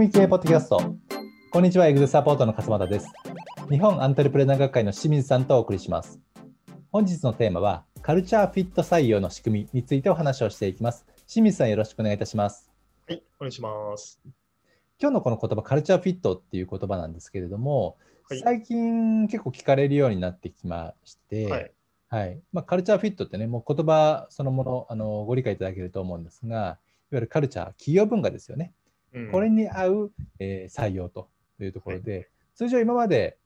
組み系ポッドキャスト。こんにちは、エグゼサポートの勝又です。日本アントレプレナー学会の清水さんとお送りします。本日のテーマは、カルチャーフィット採用の仕組みについてお話をしていきます。清水さん、よろしくお願いいたします。はい、お願いします。今日のこの言葉、カルチャーフィットっていう言葉なんですけれども、はい、最近結構聞かれるようになってきまして、はいはいまあ、カルチャーフィットってね、もう言葉そのものあのご理解いただけると思うんですが、いわゆるカルチャー、企業文化ですよね。うん、これに合う、えー、採用というところで、はい、通常今まで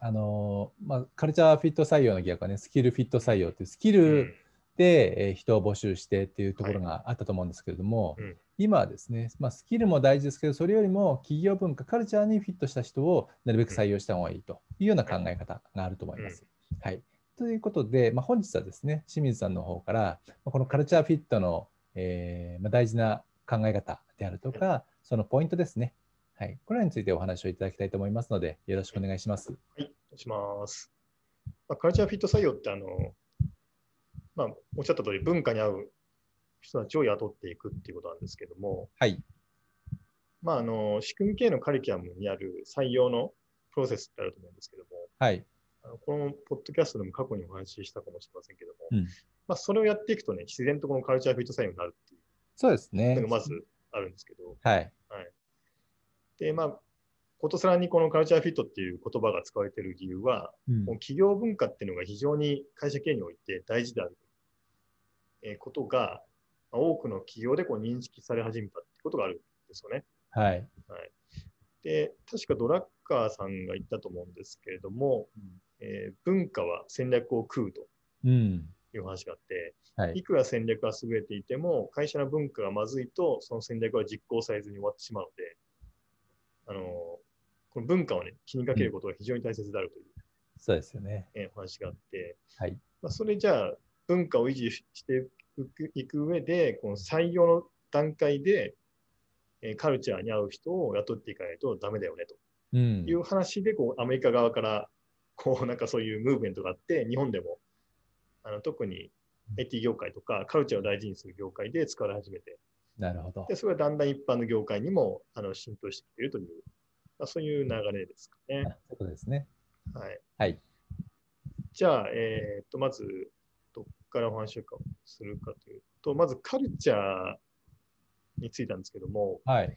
あのまあ、カルチャーフィット採用の逆はね、スキルフィット採用っていうスキルで、え人を募集してっていうところがあったと思うんですけれども、はいうん、今はですね、まあ、スキルも大事ですけど、それよりも企業文化、カルチャーにフィットした人をなるべく採用した方がいいというような考え方があると思います。はい、ということで、まあ、本日はですね、清水さんの方から、このカルチャーフィットの、えーまあ、大事な考え方であるとか、そのポイントですね。はい。これらについてお話をいただきたいと思いますので、よろしくお願いします。はい、お願いします。まあ、カルチャーフィット採用って、あの、まあ、おっしゃった通り、文化に合う人たちを雇っていくっていうことなんですけども、はい。まあ、あの、仕組み系のカリキュラムにある採用のプロセスってあると思うんですけども、はい。あのこのポッドキャストでも過去にお話ししたかもしれませんけども、うん、まあ、それをやっていくとね、自然とこのカルチャーフィット採用になるっていう。そうですね。まずあるんですけど、はい。はい、で、まあ、ことさらにこのカルチャーフィットっていう言葉が使われている理由は、うん、企業文化っていうのが非常に会社経営において大事である、えー、ことが、まあ、多くの企業でこう認識され始めたってことがあるんですよね。はい。はい、で、確かドラッカーさんが言ったと思うんですけれども、うん、えー、文化は戦略を食うと。うんいう話があって、はい、いくら戦略が優れていても、会社の文化がまずいと、その戦略は実行されずに終わってしまうので、あのこの文化をね、気にかけることが非常に大切であるという、うん、そうですよね。えー、話があって、はい。まあ、それじゃあ、文化を維持していく上で、この採用の段階で、えー、カルチャーに合う人を雇っていかないとダメだよねと。いう話で、こうアメリカ側からこうなんかそういうムーブメントがあって、日本でもあの特に IT 業界とかカルチャーを大事にする業界で使われ始めて、なるほど。で、それがだんだん一般の業界にもあの浸透してきているという、まあ、そういう流れですかね。そうですね。はい。はい。じゃあ、えっ、と、まず、どこからお話をするかというと、まずカルチャーについたんですけども、はい。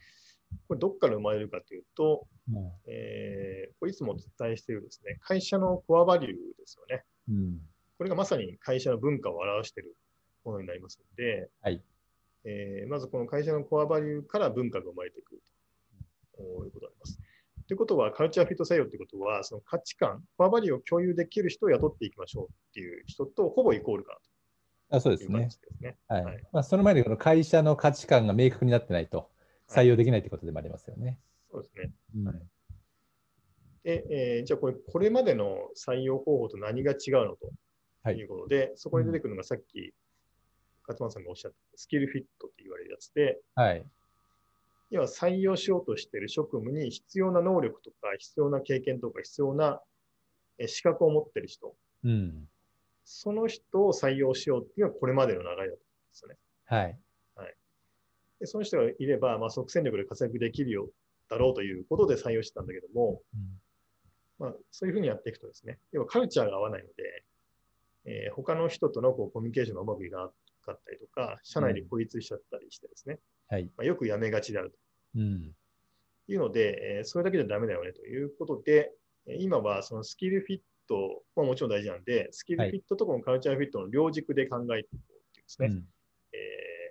これどこから生まれるかというと、うん、えー、これいつもお伝えしているですね、会社のコアバリューですよね。うんこれがまさに会社の文化を表しているものになりますので、はいえー、まずこの会社のコアバリューから文化が生まれてくるということがあります。ということは、カルチャーフィット採用ということは、その価値観、コアバリューを共有できる人を雇っていきましょうっていう人とほぼイコールかなと。あそうですね。すねはい、はい、まあ、その前にこの会社の価値観が明確になってないと採用できないということでもありますよね。はい、そうですね。うん、はいでえー、じゃあこれ、これまでの採用方法と何が違うのととい。うことで、はい、そこに出てくるのがさっき、勝間さんがおっしゃったスキルフィットって言われるやつで、はい、要は採用しようとしている職務に必要な能力とか、必要な経験とか、必要な資格を持っている人、うん、その人を採用しようっていうのはこれまでの流れだったんですよね。はい。はい、でその人がいれば、まあ、即戦力で活躍できるよだろうということで採用してたんだけども、うん、まあ、そういうふうにやっていくとですね、要はカルチャーが合わないので、えー、他の人とのこうコミュニケーションがうまくいかなかったりとか、社内で孤立しちゃったりしてですね、うん、はい。まあ、よくやめがちであると、うん、いうので、えー、それだけじゃダメだよねということで、今はそのスキルフィットももちろん大事なんで、スキルフィットとこのカルチャーフィットの両軸で考えていこうっていうですね、はい、え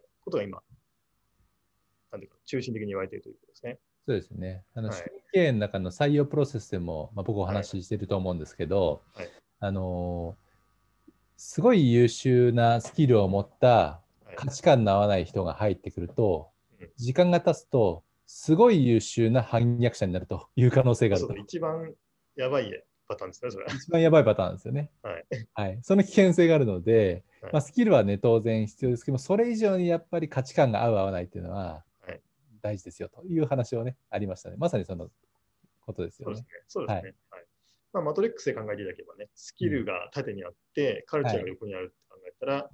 ー、ことが今、なんていうか、中心的に言われているということですね。そうですね。あの、はい、経営の中の採用プロセスでも、まあ、僕お話ししていると思うんですけど、はい、あのーすごい優秀なスキルを持った価値観の合わない人が入ってくると、時間が経つと、すごい優秀な反逆者になるという可能性があると。一番やばいパターンですね、それ。一番やばいパターンですよね。はい。はい、その危険性があるので、はい、まあ、スキルはね、当然必要ですけどそれ以上にやっぱり価値観が合う合わないっていうのは大事ですよという話をね、ありましたね。まさにそのことですよね。そうですね。はいまあ、マトリックスで考えていただければね、スキルが縦にあって、カルチャーが横にあるって考えたら、は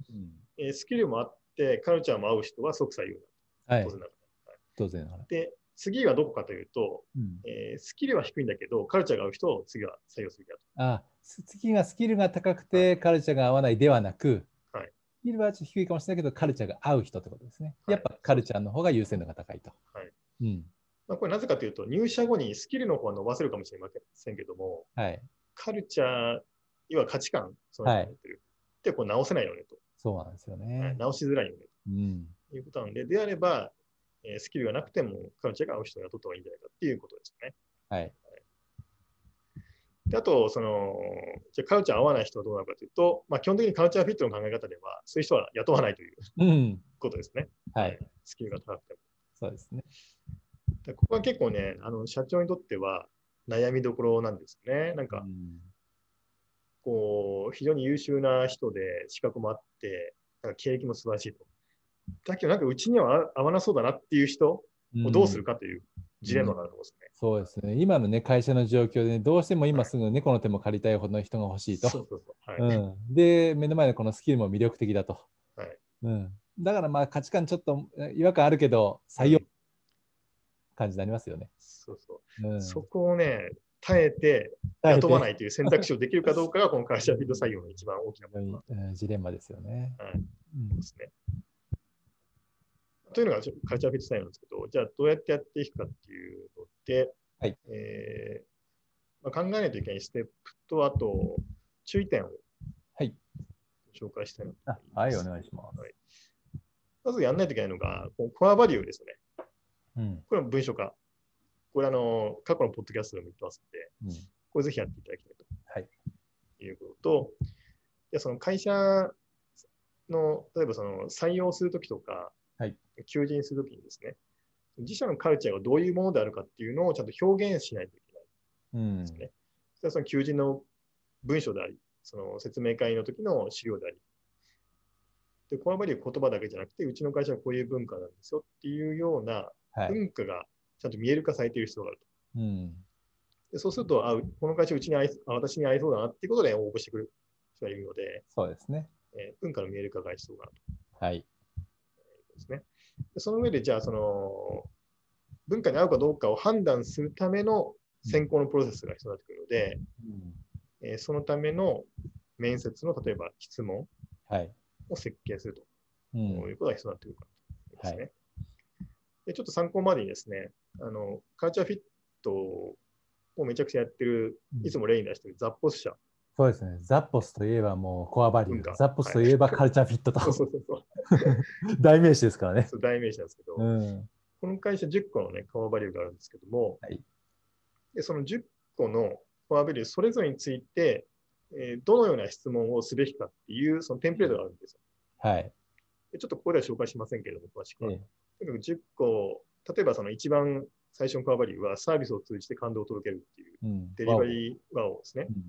い、えー、スキルもあって、カルチャーも合う人は即採用だ。はい、当然ながら。はい、当然。で、次はどこかというと、うん、えー、スキルは低いんだけど、カルチャーが合う人を次は採用するだと。あ次がスキルが高くて、カルチャーが合わないではなく、はい、スキルは低いかもしれないけど、カルチャーが合う人ってことですね。やっぱカルチャーの方が優先度が高いと。はい。うんまあ、これなぜかというと、入社後にスキルの方は伸ばせるかもしれませんけども、はい、カルチャー、要は価値観、その、はい、ってこう直せないよねと。そうなんですよね。はい、直しづらいよねと。うん、いうことなので、であれば、えー、スキルがなくてもカルチャーが合う人を雇った方がいいんじゃないかっていうことですよね。はい。であと、その、じゃカルチャー合わない人はどうなるかというと、まあ、基本的にカルチャーフィットの考え方では、そういう人は雇わないという、うん、ことですね。はい。スキルが高くても。そうですね。でここは結構ね、あの社長にとっては悩みどころなんですね。なんか、うん、こう、非常に優秀な人で資格もあって、なんか経歴も素晴らしいと。だけど、なんかうちには合わなそうだなっていう人をどうするかというジレンマがあると思うんですね、うんうん。そうですね。今のね、会社の状況で、ね、どうしても今すぐ猫の手も借りたいほどの人が欲しいと。そうそうそうはいうん、で、目の前のこのスキルも魅力的だと。はいうん、だからまあ価値観ちょっと違和感あるけど、採用感じになりますよね。そうそう。うん、そこをね、耐えて雇わないという選択肢をできるかどうかが、この会社フィード採用の一番大きな問題、ジレンマですよね。はい。うん、ですね。というのがカルチャーフィット採用なんですけど、じゃあどうやってやっていくかっていうので、はいえーまあ、考えないといけないステップと、あと注意点を紹介したいなと思います。はい、お願いします。はい、まずやらないといけないのが、こコアバリューですね。うん、これは文書化。これあの、過去のポッドキャストでも言ってますので、うん、これぜひやっていただきたいと。はい。いうことと、でその会社の、例えばその採用するときとか、はい、求人するときにですね、自社のカルチャーがどういうものであるかっていうのをちゃんと表現しないといけないですね。うん、その求人の文章であり、その説明会の時の資料であり、で、コアバリュー言葉だけじゃなくて、うちの会社はこういう文化なんですよっていうような文化がちゃんと見える化されている必要があると。うん、でそうするとあ、この会社うちに合い私に合いそうだなっていうことで応募してくる人がいるので、そうですね。えー、文化の見える化が必要があると。はい。ですね。でその上で、じゃあ、その、文化に合うかどうかを判断するための選考のプロセスが必要になってくるので、うん、えー、そのための面接の例えば質問を設計すると、はい、いうことが必要になってくるかですね。はいでちょっと参考までにですね、あのカルチャーフィットをめちゃくちゃやってる、いつも例に出してるザッポス社。そうですね。ザッポスといえばもうコアバリュー。ザッポスといえばカルチャーフィットと。そうそうそう 代名詞ですからね。代名詞なんですけど、うん、この会社10個のね、コアバリューがあるんですけども、はい、でその10個のコアバリューそれぞれについて、えー、どのような質問をすべきかっていうそのテンプレートがあるんですよ。はい。でちょっとここでは紹介しませんけれども、詳しくは。えとにかく10個、例えばその一番最初のコアバリューはサービスを通じて感動を届けるっていう、うん、デリバリーワオですね。うん、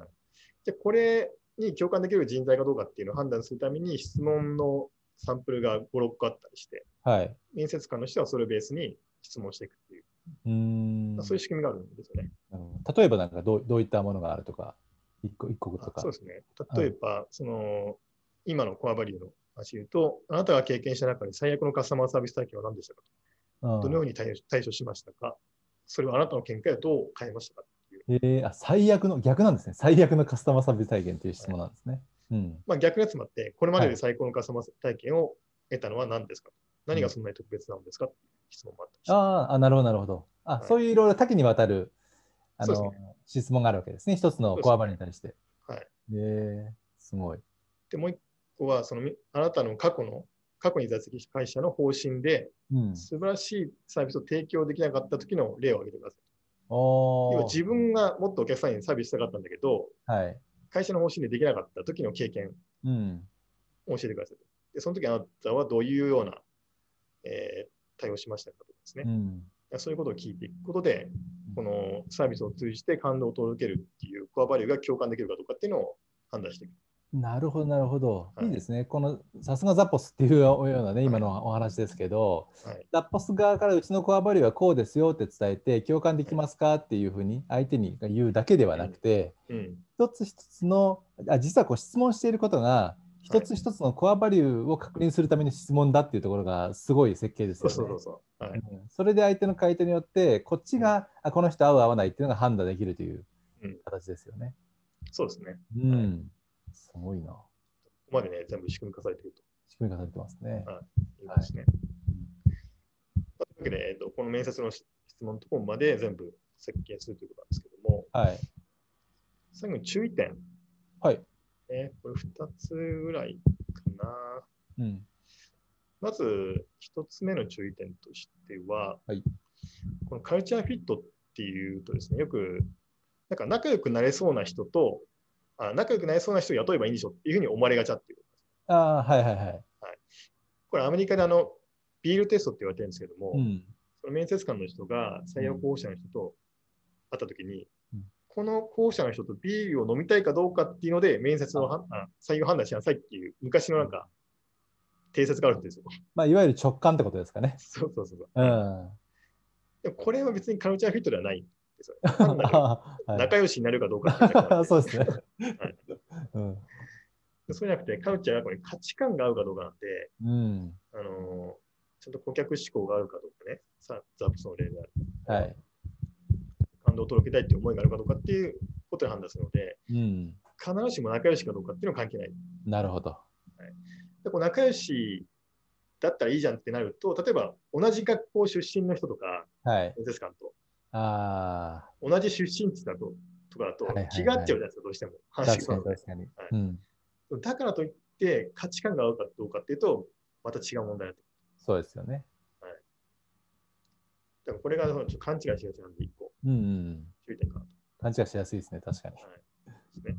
で、これに共感できる人材かどうかっていうのを判断するために質問のサンプルが5、6個あったりして、はい、面接官の人はそれをベースに質問していくっていう、うんそういう仕組みがあるんですよね。例えばなんかどうどういったものがあるとか、一個一個とか。そうですね。例えば、その今のコアバリューの話言うと、あなたが経験した中で最悪のカスタマーサービス体験は何でしたか？と。どのように対処しましたか？それはあなたの見解をどう変えましたか。えー、あ最悪の、逆なんですね。最悪のカスタマーサービス体験という質問なんですね。はい、うんまあ、逆がつまって、これまでで最高のカスタマー体験を得たのは何ですか、はい、何がそんなに特別なんですか？う質問もあったりしああ、なるほど、なるほど。あ、はい、そういういろいろ多岐にわたるあの、ね、質問があるわけですね。一つのコアバリに対して。はい。えー、すごい。で、もう一個は、そのあなたの過去の、過去に在籍した会社の方針で、うん、素晴らしいサービスを提供できなかった時の例を挙げてください。要は自分がもっとお客さんにサービスしたかったんだけど、はい、会社の方針でできなかった時の経験を教えてください。でその時あなたはどういうような、えー、対応しましたかとかですね、うん、そういうことを聞いていくことで、このサービスを通じて感動を届けるっていうコアバリューが共感できるかどうかっていうのを判断していく。なるほど、なるほど。い。いですね。このさすがザッポスっていうようなね、今のお話ですけど、はい、ザッポス側からうちのコアバリューはこうですよって伝えて、共感できますかっていうふうに相手に言うだけではなくて、うんうん、一つ一つのあ、実はこう質問していることが、一つ一つのコアバリューを確認するために質問だっていうところがすごい設計ですよね。そうそうそうはい、それで相手の回答によってこっちが、あこの人合う合わないっていうのが判断できるという形ですよね。うん、そうですね。うん、すごいな。ここまでね、全部仕組み化されていると。仕組み化されてますね。はい。いいですね。はい、というわけで、えーと、この面接の質問のところまで全部設計するということなんですけども、はい。最後に注意点。はい。えこれ2つぐらいかな。うん、まず、1つ目の注意点としては、はい、このカルチャーフィットっていうとですね、よく、なんか仲良くなれそうな人と、あ仲良くなれそうな人を雇えばいいんでしょっていうふうに思われがちゃっていうああ、はいはいはい。はい、これ、アメリカであの、ビールテストって言われてるんですけども、うん、その面接官の人が採用候補者の人と会ったときに、この候補者の人とビールを飲みたいかどうかっていうので、面接の採用判断しなさいっていう、昔のなんか、定説があるんですよ。まあ、いわゆる直感ってことですかね。そうそうそう。うん、でもこれは別にカルチャーフィットではないんですよ。仲良しになるかどうかか そうですね。はい。うん、そうじゃなくて、カルチャーはこれ価値観が合うかどうかなんで、うん、あのちゃんと顧客志向があるかどうかね、さザップスの例である。はい。感動を届けたいっていう思いがあるかどうかっていうことで判断するので、うん、必ずしも仲良しかどうかっていうのは関係ない。なるほど。はい、でこう仲良しだったらいいじゃんってなると、例えば同じ学校出身の人とか、はい、面接官と、あ同じ出身地だととかだと、気が合っちゃうじゃないですか、どうしても。確かに確かに、はいうん。だからといって価値観が合うかどうかっていうと、また違う問題だと。そうですよね。はい。だからこれが勘違いしがちなんで、一個。うんうん、注意点かなと。勘違いしやすいですね、確かに。はい、ですね。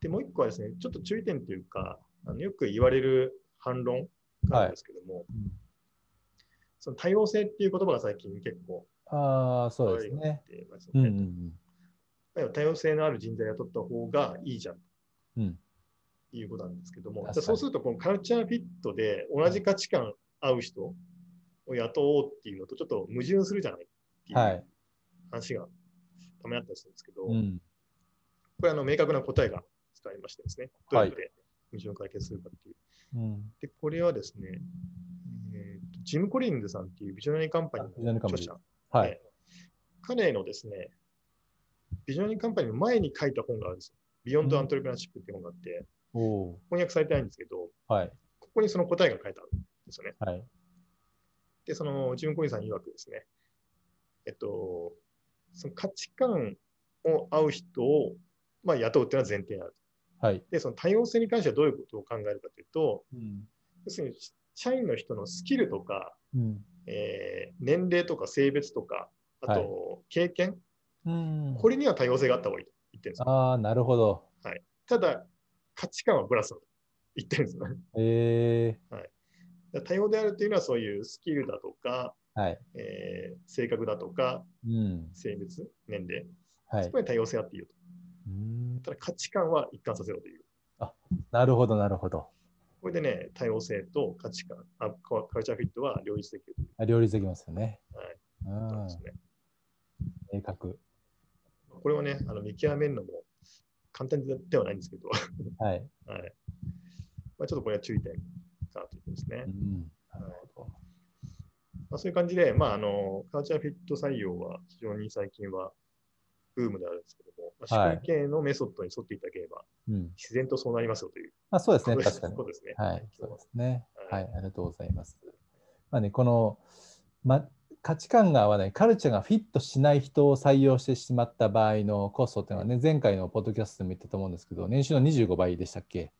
で、もう一個はですね、ちょっと注意点というか、あのよく言われる反論なんですけども、はいその多様性っていう言葉が最近結構、ああ、そうですね。うんうんうん、多様性のある人材を雇った方がいいじゃん。うん、いうことなんですけども、そうすると、このカルチャーフィットで同じ価値観合う人を雇おうっていうのとちょっと矛盾するじゃないっていう話がためあったりするんですけど、はい、これあの明確な答えが使いましてですね、どうやって矛盾を解決するかっていう。はい、で、これはですね、えーと、ジム・コリンズさんっていうビジョナリーカンパニーの著者、はい、彼のですね、ビジョナリーカンパニーの前に書いた本があるんですよ。 Beyond Entrepreneurship っていう本があって、翻訳されてないんですけど、はい、ここにその答えが書いてあるんですよね。はい、で、そのジム・コリンさん曰くですね、えっと、その価値観を合う人を、まあ、雇うっていうのは前提にある。はい、で、その多様性に関してはどういうことを考えるかというと、うん、要するに社員の人のスキルとか、うん、えー、年齢とか性別とか、あと経験、はい、これには多様性があった方がいいと言ってるんですああ、なるほど。はい、ただ、価値観はブラスだと言ってるんですね。えー。はい、多様であるというのはそういうスキルだとか、はい。えー、性格だとか、うん、性別、年齢、はい、そこに多様性あっていいよと。うん。ただ価値観は一貫させろという。あなるほど、なるほど。これでね、多様性と価値観、あカルチャーフィットは両立できるあ両立できますよね。はい。ですね。明確。これはね、あの見極めるのも簡単ではないんですけど、はい。はいまあ、ちょっとこれは注意点かということですね。うんまあ、そういう感じで、まあ、あのカルチャーフィット採用は非常に最近はブームであるんですけども、まあ、仕組み系のメソッドに沿っていただければ、自然とそうなりますよという。あそうですね、確かに。そうですね。はい、そうですね。はい、ありがとうございます。まあね、この、ま、価値観が合わない、カルチャーがフィットしない人を採用してしまった場合のコストっていうのはね、前回のポッドキャストでも言ったと思うんですけど、年収の25倍でしたっけ？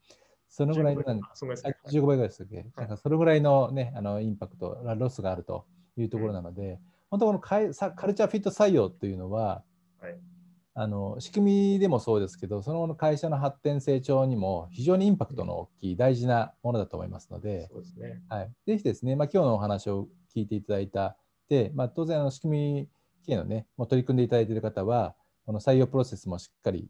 そのぐらいの、15倍。ぐらいでしたっけ、なんかそれぐらいの,、ね、あのインパクト、ロスがあるというところなので、本当このカルチャーフィット採用というのは、はい、あの仕組みでもそうですけど、その後の会社の発展成長にも非常にインパクトの大きい大事なものだと思いますので、そうですねはい、ぜひですね、まあ、今日のお話を聞いていただいた、でまあ、当然あの仕組み系のね、もう取り組んでいただいている方は、この採用プロセスもしっかり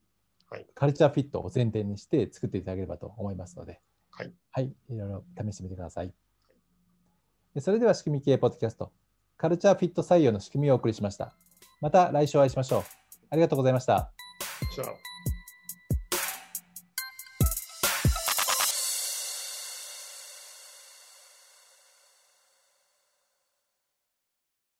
カルチャーフィットを前提にして作っていただければと思いますので、はい、はい、いろいろ試してみてください。それでは仕組み系ポッドキャスト、カルチャーフィット採用の仕組みをお送りしました。また来週お会いしましょう。ありがとうございました。